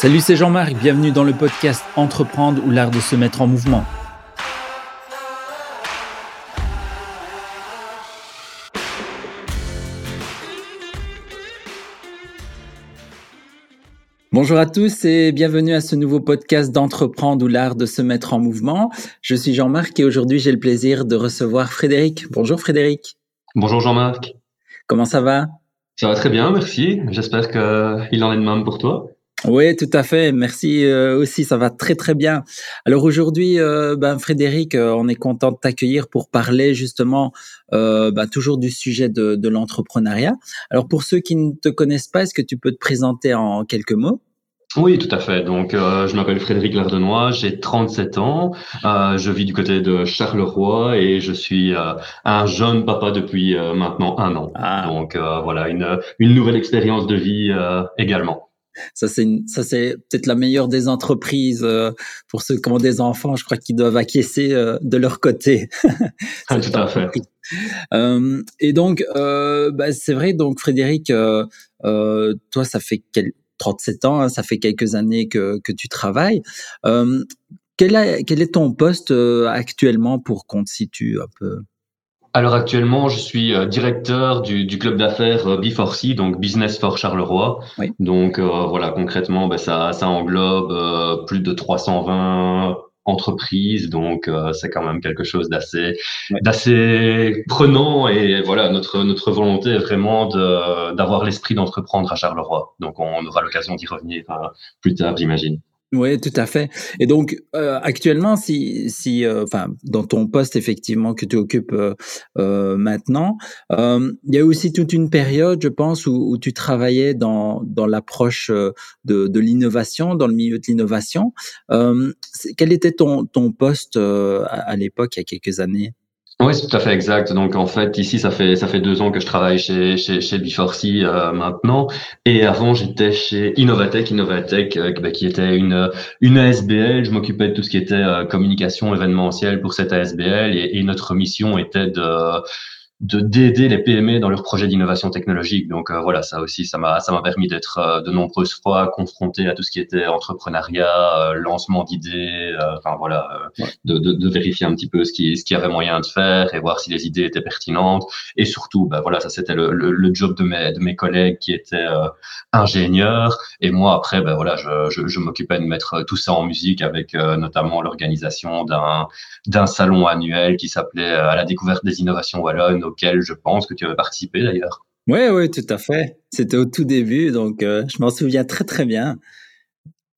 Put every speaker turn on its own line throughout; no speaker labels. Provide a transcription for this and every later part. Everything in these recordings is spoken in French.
Salut, c'est Jean-Marc, bienvenue dans le podcast Entreprendre ou l'art de se mettre en mouvement. Bonjour à tous et bienvenue à ce nouveau podcast d'entreprendre ou l'art de se mettre en mouvement. Je suis Jean-Marc et aujourd'hui j'ai le plaisir de recevoir Frédéric. Bonjour Frédéric.
Bonjour Jean-Marc.
Comment ça va?
Ça va très bien, merci. J'espère qu'il en est de même pour toi.
Oui, tout à fait. Merci euh, aussi, ça va très très bien. Alors aujourd'hui, euh, ben, Frédéric, euh, on est content de t'accueillir pour parler justement ben, toujours du sujet de, de l'entrepreneuriat. Alors pour ceux qui ne te connaissent pas, est-ce que tu peux te présenter en quelques mots?
Oui, tout à fait. Donc, je m'appelle Frédéric Lardenois, j'ai 37 ans, je vis du côté de Charleroi et je suis un jeune papa depuis maintenant un an. Ah. Donc, voilà, une, une nouvelle expérience de vie également.
Ça, c'est ça, c'est peut-être la meilleure des entreprises euh, pour ceux qui ont des enfants. Je crois qu'ils doivent acquiescer euh, de leur côté.
ah, tout à fait.
Euh, et donc, euh, bah, c'est vrai. Donc, Frédéric, toi, ça fait quel... 37 ans, hein, ça fait quelques années que, que tu travailles. Quel, quel, est ton poste actuellement pour situe un peu?
Alors actuellement, je suis euh, directeur du, du club d'affaires euh, B4C, donc Business for Charleroi. Oui. Donc euh, voilà, concrètement, ben, ça, ça englobe plus de 320 entreprises, donc c'est quand même quelque chose d'assez d'assez prenant. Et voilà, notre notre volonté est vraiment d'avoir l'esprit d'entreprendre à Charleroi. Donc on aura l'occasion d'y revenir plus tard, j'imagine.
Oui, tout à fait. Et donc, euh, actuellement, si, si, euh, enfin, dans ton poste effectivement que tu occupes euh, euh maintenant, il y a aussi toute une période, je pense, où, où tu travaillais dans, dans l'approche de, de l'innovation, dans le milieu de l'innovation. quel était ton, ton poste à, à l'époque, il y a quelques années?
Oui, c'est tout à fait exact. Donc en fait, ici, ça fait ça fait deux ans que je travaille chez chez, chez B4C euh, maintenant, et avant j'étais chez Innovatech, Innovatech euh, bah, qui était une une ASBL. Je m'occupais de tout ce qui était euh, communication événementielle pour cette ASBL, et, et notre mission était de de d'aider les PME dans leurs projets d'innovation technologique. Donc euh, voilà, ça aussi, ça m'a ça m'a permis d'être euh, de nombreuses fois confronté à tout ce qui était entrepreneuriat, euh, lancement d'idées, enfin voilà, de, de, de, vérifier un petit peu ce qui ce qu'il y avait moyen de faire et voir si les idées étaient pertinentes. Et surtout, bah voilà, ça c'était le, le, job de mes de mes collègues qui étaient ingénieurs. Et moi après, ben voilà, je, je, je m'occupais de mettre tout ça en musique avec notamment l'organisation d'un d'un salon annuel qui s'appelait à la découverte des innovations wallonnes auquel je pense que tu avais participé d'ailleurs.
Oui, oui, tout à fait. C'était au tout début, donc euh, je m'en souviens très très bien.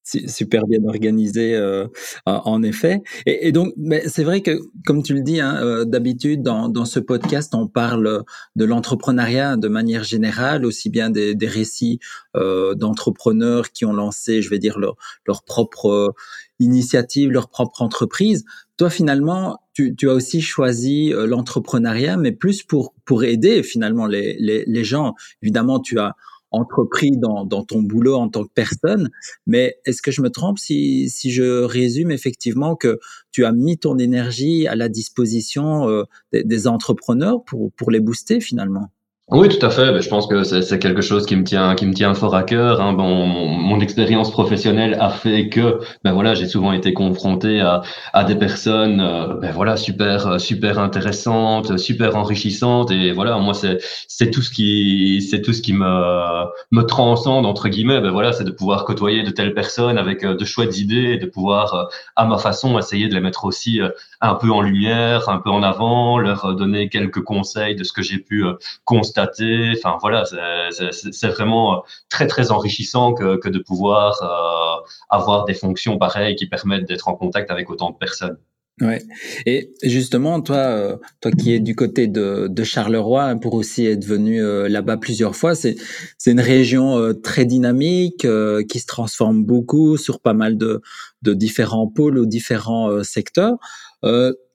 Super bien organisé, euh, en effet. Et, donc, mais c'est vrai que, comme tu le dis, hein, euh, d'habitude dans, ce podcast, on parle de l'entrepreneuriat de manière générale, aussi bien des, des récits d'entrepreneurs qui ont lancé, je vais dire, leur, leur propre initiative, leur propre entreprise. Toi, finalement, tu, tu as aussi choisi euh, l'entrepreneuriat, mais plus pour, pour aider finalement les, les, les gens. Évidemment, tu as entrepris dans, dans, ton boulot en tant que personne, mais est-ce que je me trompe si, si je résume effectivement que tu as mis ton énergie à la disposition euh, des, des, entrepreneurs pour, pour les booster finalement?
Oui, tout à fait. Ben, je pense que c'est quelque chose qui me tient, qui me tient fort à cœur. Hein. Bon, mon, expérience professionnelle a fait que, ben voilà, j'ai souvent été confronté à, à des personnes, euh, ben voilà, super, super intéressantes, super enrichissantes. Et voilà, moi, c'est, c'est tout ce qui, c'est tout ce qui me, me transcende entre guillemets. Ben voilà, c'est de pouvoir côtoyer de telles personnes avec euh, de chouettes idées, et de pouvoir, euh, à ma façon, essayer de les mettre aussi un peu en lumière, un peu en avant, leur donner quelques conseils de ce que j'ai pu constater Enfin voilà, c'est vraiment euh, très très enrichissant que, de pouvoir euh, avoir des fonctions pareilles qui permettent d'être en contact avec autant de personnes.
Ouais. Et justement, toi, euh, toi qui es du côté de, Charleroi, hein, pour aussi être venu là-bas plusieurs fois, c'est c'est une région très dynamique qui se transforme beaucoup sur pas mal de de différents pôles ou différents secteurs.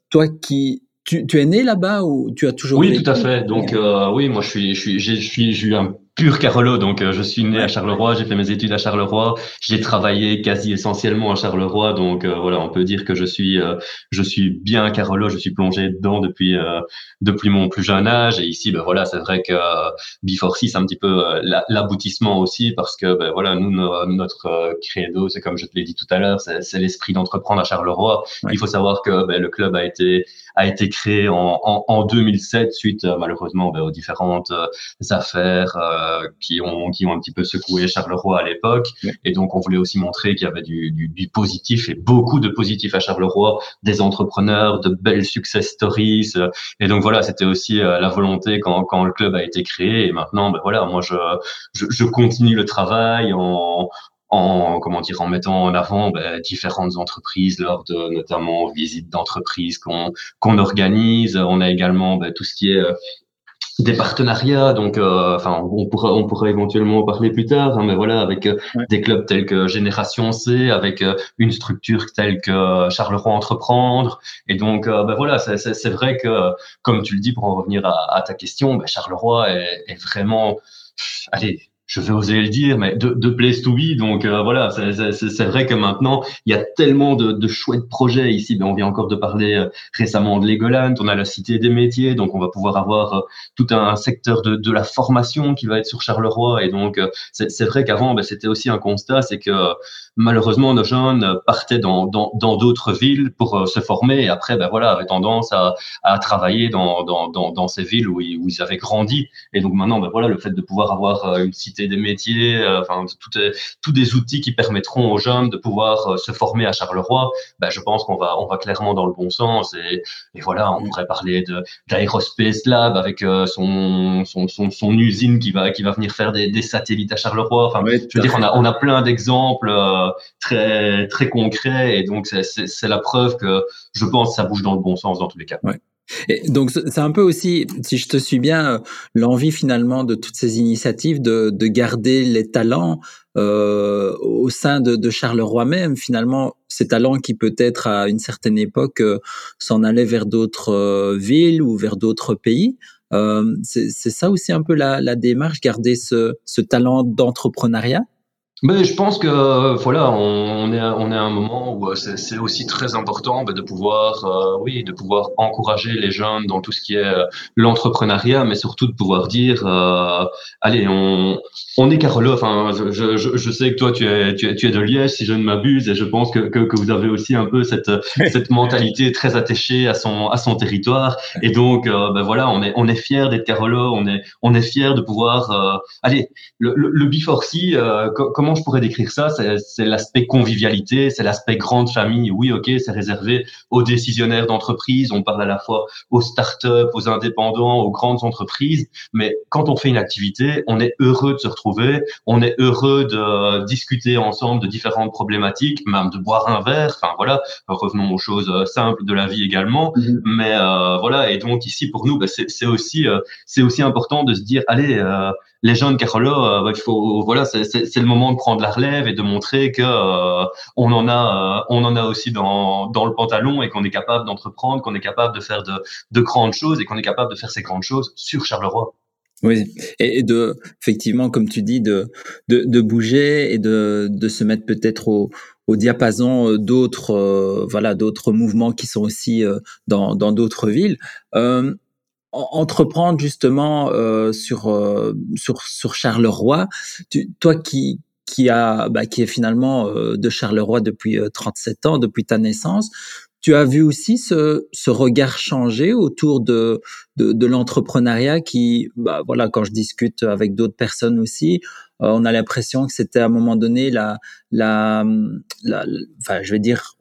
toi qui tu, tu es né là-bas ou tu as toujours
Oui, tout à fait. Donc euh, oui, moi je suis, je suis, je suis, j'ai eu un pur Carolo. Donc, euh, je suis né à Charleroi, j'ai fait mes études à Charleroi, j'ai travaillé quasi essentiellement à Charleroi. Donc, euh, voilà, on peut dire que je suis, euh, je suis bien Carolo. Je suis plongé dedans depuis, depuis mon plus jeune âge. Et ici, ben voilà, c'est vrai que B4C, c'est un petit peu l'aboutissement aussi parce que, ben voilà, nous, notre credo, c'est comme je te l'ai dit tout à l'heure, c'est l'esprit d'entreprendre à Charleroi. Il faut savoir que ben, le club a été, a été créé en, en, en 2007 suite, malheureusement, ben, aux différentes affaires euh, qui ont qui ont un petit peu secoué Charleroi à l'époque. Et donc on voulait aussi montrer qu'il y avait du, du, du, positif et beaucoup de positif à Charleroi, des entrepreneurs, de belles success stories. Et donc voilà, c'était aussi euh, la volonté quand quand le club a été créé. Et maintenant, ben voilà, moi je je, je continue le travail en en comment dire en mettant en avant ben, différentes entreprises lors de notamment visites d'entreprises qu'on qu'on organise. On a également ben, tout ce qui est euh, des partenariats, donc euh, enfin on pourra on pourra éventuellement en parler plus tard, hein, mais voilà avec euh, des clubs tels que Génération C, avec euh, une structure telle que Charleroi Entreprendre, et donc ben voilà c'est vrai que comme tu le dis pour en revenir à, à ta question, ben Charleroi est, est vraiment allez je vais oser le dire, mais de, de place to be. Donc euh, voilà, c'est vrai que maintenant, il y a tellement de, de chouettes projets ici. Ben, on vient encore de parler euh, récemment de Legoland, on a la Cité des métiers, donc on va pouvoir avoir euh, tout un secteur de, de, la formation qui va être sur Charleroi. Et donc, c'est vrai qu'avant, ben, c'était aussi un constat, c'est que malheureusement, nos jeunes partaient dans d'autres dans, villes pour se former et après, ben, voilà, avaient tendance à, à travailler dans, dans, dans, ces villes où ils, où ils avaient grandi. Et donc maintenant, ben, voilà, le fait de pouvoir avoir une cité des métiers, euh, enfin tous des outils qui permettront aux jeunes de pouvoir euh, se former à Charleroi. Ben, je pense qu'on va on va clairement dans le bon sens et, et voilà, on pourrait parler de d'Aerospace Lab avec euh, son, son, son, son usine qui va qui va venir faire des, des satellites à Charleroi. Enfin, je veux dire, on a on a plein d'exemples très très concrets et donc c'est la preuve que je pense que ça bouge dans le bon sens dans tous les cas.
Et donc c'est un peu aussi, si je te suis bien, euh, l'envie finalement de toutes ces initiatives de, de garder les talents euh, au sein de, de, Charleroi même. Finalement, ces talents qui peut-être à une certaine époque euh, s'en allaient vers d'autres euh, villes ou vers d'autres pays. C'est ça aussi un peu la, la démarche, garder ce, ce talent d'entrepreneuriat.
Mais je pense que voilà, on, est on est à un moment où euh, c'est aussi très important bah, de pouvoir euh, oui de pouvoir encourager les jeunes dans tout ce qui est euh, l'entrepreneuriat, mais surtout de pouvoir dire allez on on est Carolo. Enfin je, je, je, sais que toi tu es, tu es tu es de Liège si je ne m'abuse et je pense que, que, que vous avez aussi un peu cette cette mentalité très attachée à son à son territoire et donc ben voilà on est on est fier d'être Carolo, on est on est fier de pouvoir allez le le, le B4C comment je pourrais décrire ça? C'est l'aspect convivialité, c'est l'aspect grande famille. Oui, ok, c'est réservé aux décisionnaires d'entreprise. On parle à la fois aux startups, aux indépendants, aux grandes entreprises. Mais quand on fait une activité, on est heureux de se retrouver, on est heureux de discuter ensemble de différentes problématiques, même de boire un verre. Enfin voilà, revenons aux choses euh, simples de la vie également. Mm-hmm. Mais euh, voilà, et donc ici pour nous, bah, c'est aussi euh, c'est aussi important de se dire, allez, les jeunes Carolo, bah, il faut voilà, c'est le moment de prendre la relève et de montrer que euh, on en a, euh, on en a aussi dans, dans le pantalon et qu'on est capable d'entreprendre, qu'on est capable de faire de, de grandes choses et qu'on est capable de faire ces grandes choses sur Charleroi.
Oui, et de effectivement, comme tu dis, de de, de bouger et de, de se mettre peut-être au, au diapason euh, d'autres voilà d'autres mouvements qui sont aussi dans d'autres villes. Euh, entreprendre justement euh, sur, euh, sur sur Charleroi. Tu, toi qui qui a bah, qui est finalement euh, de Charleroi depuis 37 ans, depuis ta naissance, tu as vu aussi ce, ce regard changer autour de de, de l'entrepreneuriat qui bah voilà quand je discute avec d'autres personnes aussi on a l'impression que c'était à un moment donné la la, la, enfin je vais dire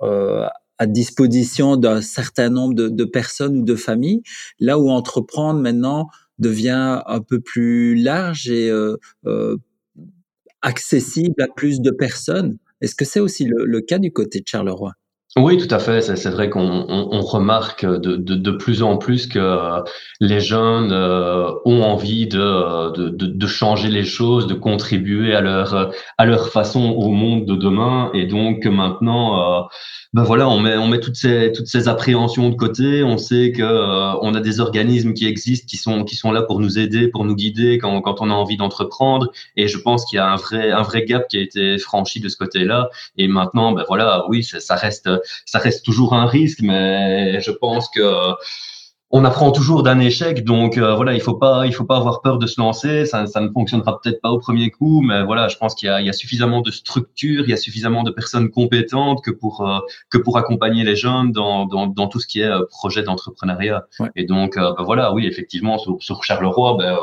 à disposition d'un certain nombre de, personnes ou de familles, là où entreprendre maintenant devient un peu plus large et euh, euh, accessible à plus de personnes. Est-ce que c'est aussi le, cas du côté de Charleroi?
Oui, tout à fait. C'est vrai qu'on on, on remarque de, de, de, plus en plus que les jeunes euh, ont envie de, de, de, changer les choses, de contribuer à leur à leur façon au monde de demain, et donc maintenant, euh, ben voilà, on met on met toutes ces toutes ces appréhensions de côté. On sait que euh, on a des organismes qui existent, qui sont qui sont là pour nous aider, pour nous guider quand quand on a envie d'entreprendre. Et je pense qu'il y a un vrai un vrai gap qui a été franchi de ce côté-là. Et maintenant, ben voilà, oui, ça reste ça reste toujours un risque, mais je pense que on apprend toujours d'un échec, donc euh, voilà, il faut pas, il faut pas avoir peur de se lancer. Ça, ça ne fonctionnera peut-être pas au premier coup, mais voilà, je pense qu'il y, y a, suffisamment de structures, il y a suffisamment de personnes compétentes que pour euh, que pour accompagner les jeunes dans, dans, dans tout ce qui est euh, projet d'entrepreneuriat. Et donc ben voilà, oui, effectivement, sur, sur Charleroi, ben,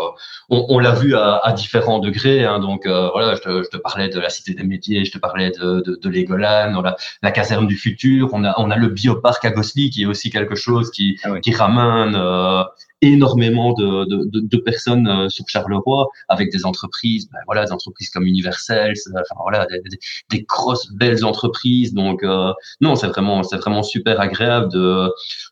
on, on l'a vu à, à, différents degrés. Hein, donc voilà, je te, je te, parlais de la Cité des métiers, je te parlais de de, de Legoland, la, la caserne du futur. On a on a le bioparc à Gosli qui est aussi quelque chose qui ah qui ramène euh, énormément de, de, de, personnes euh, sur Charleroi avec des entreprises, ben voilà, des entreprises comme Universal, enfin voilà, des, des, grosses belles entreprises. Donc euh, non, c'est vraiment c'est vraiment super agréable de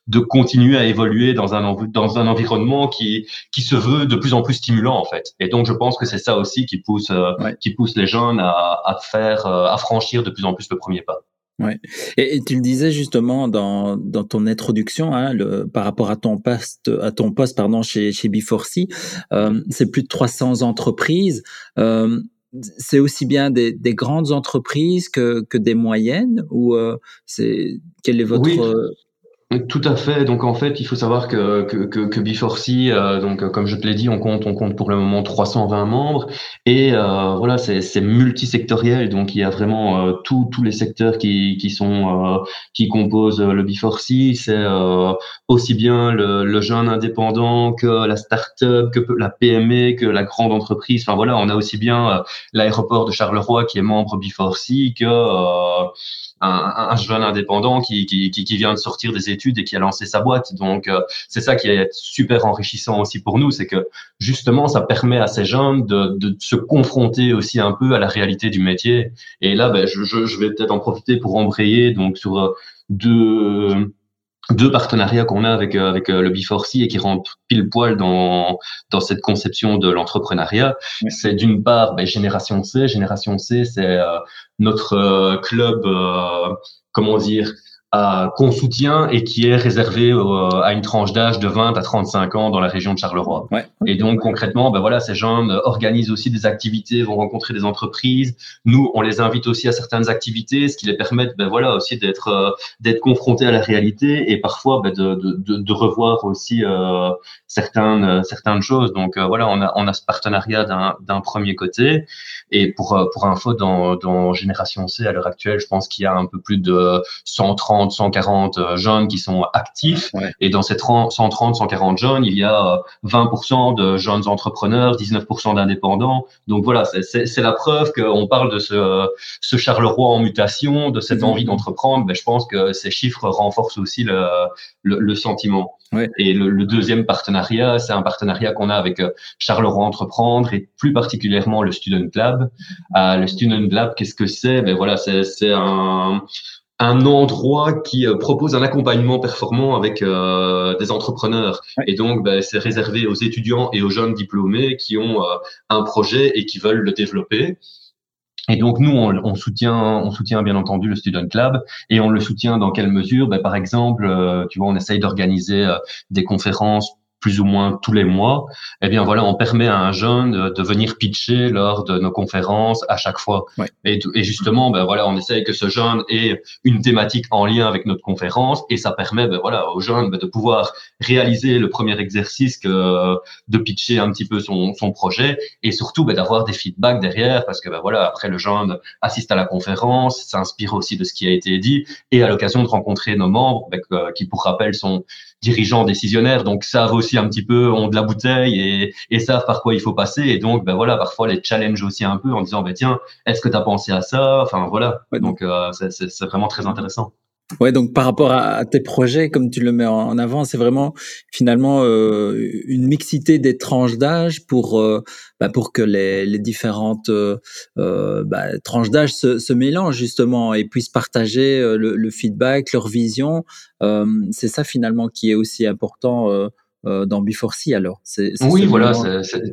de continuer à évoluer dans un dans un environnement qui qui se veut de plus en plus stimulant en fait. Et donc je pense que c'est ça aussi qui pousse qui pousse les jeunes à, à faire à franchir de plus en plus le premier pas.
Ouais. Et, tu le disais justement dans, dans ton introduction, hein, par rapport à ton poste, à ton poste pardon, chez, chez B4C, euh, c'est plus de 300 entreprises. Euh, c'est aussi bien des, des, grandes entreprises que, que des moyennes ou euh, quel est votre
tout à fait. Donc en fait, il faut savoir que que que, que B4C, euh, donc comme je te l'ai dit, on compte on compte pour le moment 320 membres et euh, voilà, c'est c'est multisectoriel. Donc il y a vraiment euh, tous tous les secteurs qui qui sont euh, qui composent le B4C. C'est euh, aussi bien le, le jeune indépendant que la start-up, que la PME, que la grande entreprise. Enfin voilà, on a aussi bien l'aéroport de Charleroi qui est membre B4C que un, un, jeune indépendant qui, qui, qui, vient de sortir des études et qui a lancé sa boîte. Donc, euh, c'est ça qui est super enrichissant aussi pour nous, c'est que justement, ça permet à ces jeunes de, de, se confronter aussi un peu à la réalité du métier. Et là, ben, je, je, je vais peut-être en profiter pour embrayer donc sur euh, deux deux partenariats qu'on a avec euh, avec le B4C et qui rentrent pile poil dans dans cette conception de l'entrepreneuriat. C'est d'une part ben, Génération C. Génération C, c'est notre euh, club, euh, comment dire, qu'on soutient et qui est réservé euh, à une tranche d'âge de 20 à 35 ans dans la région de Charleroi. Ouais. Et donc concrètement, ben voilà, ces gens organisent aussi des activités, vont rencontrer des entreprises. Nous, on les invite aussi à certaines activités, ce qui les permet, ben voilà, aussi d'être d'être confrontés à la réalité et parfois ben, de, de, de, revoir aussi euh, certaines certaines choses. Donc voilà, on a on a ce partenariat d'un premier côté. Et pour pour info, dans dans Génération C à l'heure actuelle, je pense qu'il y a un peu plus de 130 140 euh, jeunes qui sont actifs. Et dans ces 130, 140 jeunes, il y a 20% euh, de jeunes entrepreneurs, 19% d'indépendants. Donc voilà, c'est la preuve qu'on parle de ce, ce Charleroi en mutation, de cette mmh. envie d'entreprendre. Mais je pense que ces chiffres renforcent aussi le, le, sentiment. Et le, deuxième partenariat, c'est un partenariat qu'on a avec euh, Charleroi Entreprendre et plus particulièrement le Student Lab. le Student Lab, qu'est-ce que c'est? Ben voilà, c'est un un endroit qui euh, propose un accompagnement performant avec euh, des entrepreneurs. Et donc, ben, c'est réservé aux étudiants et aux jeunes diplômés qui ont euh, un projet et qui veulent le développer. Et donc nous, on, on, soutient, on soutient bien entendu le Student Club et on le soutient dans quelle mesure? Ben, Par exemple, tu vois, on essaye d'organiser des conférences plus ou moins tous les mois, eh bien voilà, on permet à un jeune de, venir pitcher lors de nos conférences à chaque fois. Et, et, justement, ben voilà, on essaye que ce jeune ait une thématique en lien avec notre conférence et ça permet, ben voilà, aux jeunes ben, de pouvoir réaliser le premier exercice que de pitcher un petit peu son, son projet et surtout ben, d'avoir des feedbacks derrière parce que ben voilà, après le jeune assiste à la conférence, s'inspire aussi de ce qui a été dit et à l'occasion de rencontrer nos membres ben, qui pour rappel sont dirigeants décisionnaires, donc savent aussi un petit peu, ont de la bouteille et, et savent par quoi il faut passer. Et donc, ben voilà, parfois les challenge aussi un peu en disant, ben tiens, est-ce que tu as pensé à ça? Enfin voilà, donc euh, c'est vraiment très intéressant.
Ouais, donc par rapport à, tes projets, comme tu le mets en, avant, c'est vraiment finalement euh, une mixité des tranches d'âge pour euh, bah, pour que les, les différentes euh, euh bah, tranches d'âge se, se, mélangent justement et puissent partager le, le feedback, leur vision. c'est ça finalement qui est aussi important dans B4C alors
c'est, Oui, voilà,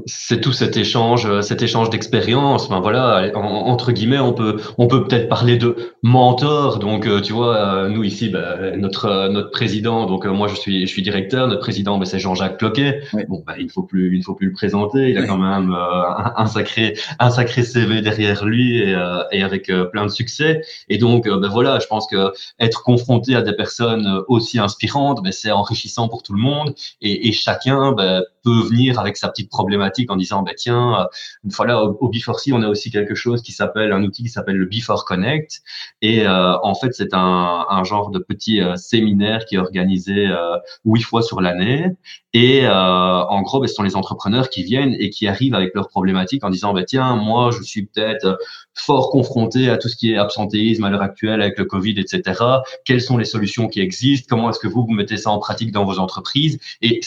c'est, tout cet échange, euh, cet échange d'expérience. Enfin voilà, entre guillemets, on peut, on peut peut-être parler de mentor. Donc euh, tu vois, nous ici, bah, notre notre président, donc moi je suis je suis directeur, notre président, bah, c'est Jean-Jacques Cloquet. Bon, bah, il faut plus il faut plus le présenter. Il a quand même un, sacré un sacré CV derrière lui et, et avec plein de succès. Et donc ben voilà, je pense que être confronté à des personnes aussi inspirantes, ben, c'est enrichissant pour tout le monde. Et, et, chacun bah, peut venir avec sa petite problématique en disant bah tiens une fois là au, au B4C on a aussi quelque chose qui s'appelle un outil qui s'appelle le B4 Connect. Et euh, en fait c'est un, un, genre de petit euh, séminaire qui est organisé euh, huit fois sur l'année. Et euh, en gros bah, ce sont les entrepreneurs qui viennent et qui arrivent avec leurs problématiques en disant bah tiens moi je suis peut-être fort confronté à tout ce qui est absentéisme à l'heure actuelle avec le Covid etc quelles sont les solutions qui existent? Comment est-ce que vous vous mettez ça en pratique dans vos entreprises?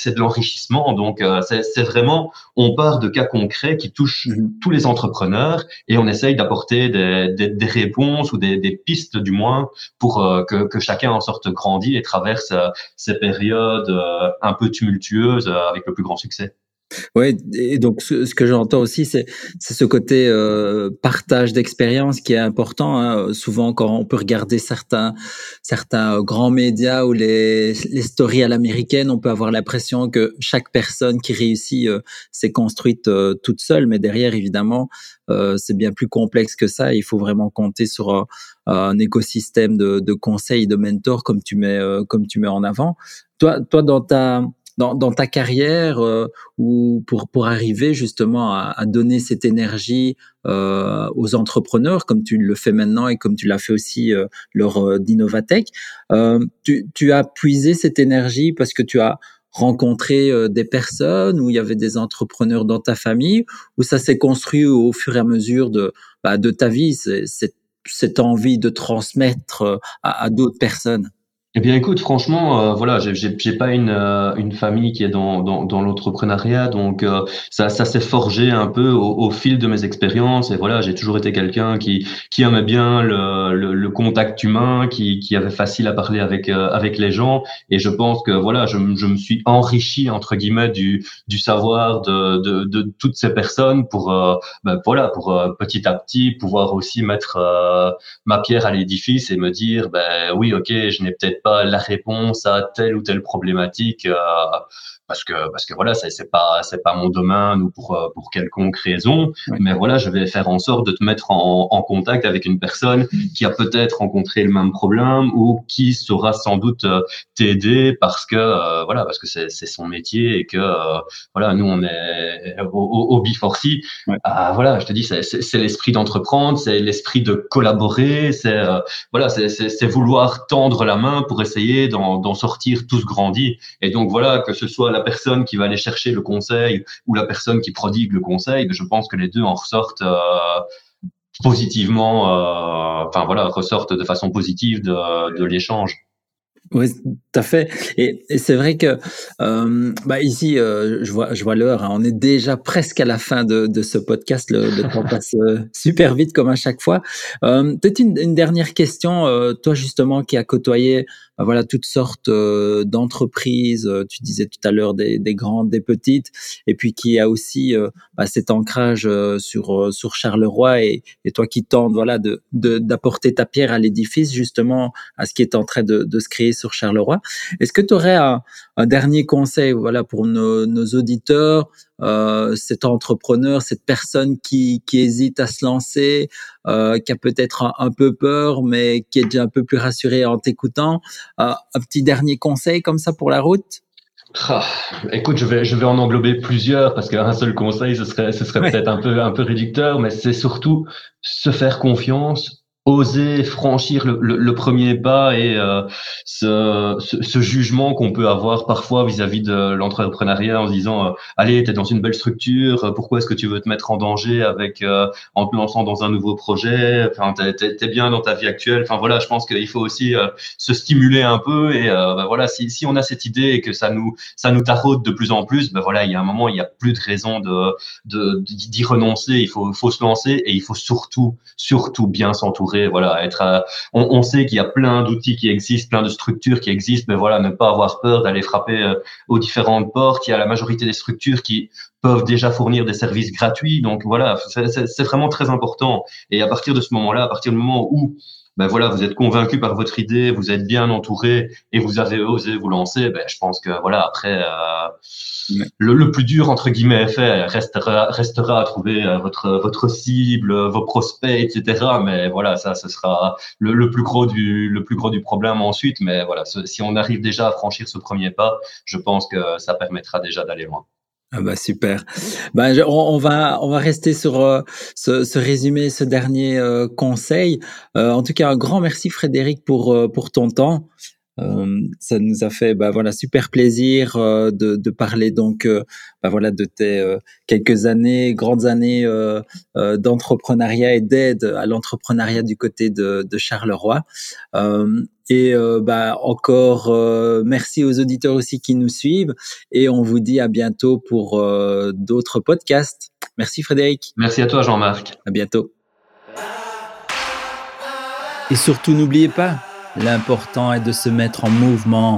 C'est de l'enrichissement. Donc, euh, c'est vraiment, on part de cas concrets qui touchent mhm. tous les entrepreneurs et on essaye d'apporter des, des, des, réponses ou des, des, pistes du moins pour euh, que, que, chacun en sorte grandi et traverse euh, ces périodes un peu tumultueuses avec le plus grand succès.
Oui, et donc ce, que j'entends aussi, c'est ce côté euh, partage d'expérience qui est important. Hein. Souvent, quand on peut regarder certains certains grands médias ou les, les stories à l'américaine, on peut avoir l'impression que chaque personne qui réussit euh, s'est construite euh, toute seule, mais derrière, évidemment, euh, c'est bien plus complexe que ça. Il faut vraiment compter sur un écosystème de, de conseils, de mentors, comme tu mets comme tu mets en avant. Toi, toi, dans ta dans, dans ta carrière euh, ou pour pour arriver justement à, à donner cette énergie euh, aux entrepreneurs comme tu le fais maintenant et comme tu l'as fait aussi euh, lors euh, d'Innovatech euh, tu, tu as puisé cette énergie parce que tu as rencontré euh, des personnes où il y avait des entrepreneurs dans ta famille ou ça s'est construit au fur et à mesure de bah, de ta vie cette cette envie de transmettre à, à d'autres personnes?
Eh bien, écoute, franchement, euh, voilà, j'ai, pas une, euh, une famille qui est dans, dans, dans l'entrepreneuriat, donc euh, ça, ça s'est forgé un peu au, au, fil de mes expériences. Et voilà, j'ai toujours été quelqu'un qui, qui aimait bien le, le, le, contact humain, qui, qui avait facile à parler avec, avec les gens. Et je pense que voilà, je, je me suis enrichi entre guillemets du, du savoir de, de, de toutes ces personnes pour, ben, voilà, pour petit à petit pouvoir aussi mettre ma pierre à l'édifice et me dire, ben oui, ok, je n'ai peut-être pas la réponse à telle ou telle problématique euh, parce que parce que voilà c'est pas c'est pas mon domaine ou pour euh, pour quelconque raison. Mais voilà je vais faire en sorte de te mettre en, en contact avec une personne qui a peut-être rencontré le même problème ou qui saura sans doute euh, t'aider parce que euh, voilà parce que c'est son métier et que voilà nous on est au, au, B4C ah, voilà je te dis c'est l'esprit d'entreprendre c'est l'esprit de collaborer c'est voilà c'est c'est vouloir tendre la main pour essayer d'en sortir tous grandis. Et donc voilà que ce soit la personne qui va aller chercher le conseil ou la personne qui prodigue le conseil, je pense que les deux en ressortent euh, positivement, euh, enfin voilà, ressortent de façon positive de, de l'échange.
Oui, tout à fait. Et, et c'est vrai que euh, bah ici, euh, je vois, je vois l'heure. Hein, on est déjà presque à la fin de, de ce podcast. Le, le temps passe euh, super vite comme à chaque fois. Peut-être une, une, dernière question. Toi justement, qui a côtoyé voilà toutes sortes euh, d'entreprises. Euh, tu disais tout à l'heure des, des, grandes, des petites, et puis qui a aussi euh, bah, cet ancrage sur sur Charleroi et, et toi qui tentes voilà de d'apporter ta pierre à l'édifice justement à ce qui est en train de, de se créer sur Charleroi. Est-ce que tu aurais un, un, dernier conseil voilà pour nos, nos auditeurs euh, cet entrepreneur, cette personne qui, qui hésite à se lancer, euh, qui a peut-être un, peu peur, mais qui est déjà un peu plus rassuré en t'écoutant. Euh, un petit dernier conseil comme ça pour la route?
Ah, écoute, je vais, je vais en englober plusieurs parce qu'un seul conseil, ce serait, ce serait peut-être un peu, un peu réducteur, mais c'est surtout se faire confiance oser franchir le, le, premier pas et euh, ce, ce, jugement qu'on peut avoir parfois vis-à-vis de l'entrepreneuriat en se disant euh, allez tu es dans une belle structure pourquoi est-ce que tu veux te mettre en danger avec euh, en te lançant dans un nouveau projet? Enfin t'es es, bien dans ta vie actuelle. Enfin voilà je pense qu'il faut aussi se stimuler un peu et ben, voilà si, si on a cette idée et que ça nous ça nous taraude de plus en plus ben voilà il y a un moment il y a plus de raison de d'y renoncer. Il faut faut se lancer et il faut surtout surtout bien s'entourer voilà, être. on, sait qu'il y a plein d'outils qui existent, plein de structures qui existent, mais voilà, ne pas avoir peur d'aller frapper euh, aux différentes portes. Il y a la majorité des structures qui peuvent déjà fournir des services gratuits. Donc voilà, c'est vraiment très important. Et à partir de ce moment-là, à partir du moment où ben voilà, vous êtes convaincu par votre idée, vous êtes bien entouré et vous avez osé vous lancer, ben je pense que voilà, après, euh, le, plus dur entre guillemets est fait, restera, restera à trouver euh, votre votre cible, vos prospects, etc. Mais voilà, ça, ce sera le, le, plus gros du le plus gros du problème ensuite. Mais voilà, si on arrive déjà à franchir ce premier pas, je pense que ça permettra déjà d'aller loin.
Ah bah super. Bah, on, va on va rester sur euh, ce, ce, résumé, ce dernier euh, conseil. Euh, en tout cas, un grand merci Frédéric pour pour ton temps. Euh, ça nous a fait bah, voilà super plaisir euh, de, de, parler donc euh, bah, voilà de tes quelques années grandes années d'entrepreneuriat et d'aide à l'entrepreneuriat du côté de, de Charleroi. Et bah encore merci aux auditeurs aussi qui nous suivent et on vous dit à bientôt pour d'autres podcasts. Merci Frédéric.
Merci à toi Jean-Marc.
À bientôt. Et surtout n'oubliez pas L'important est de se mettre en mouvement.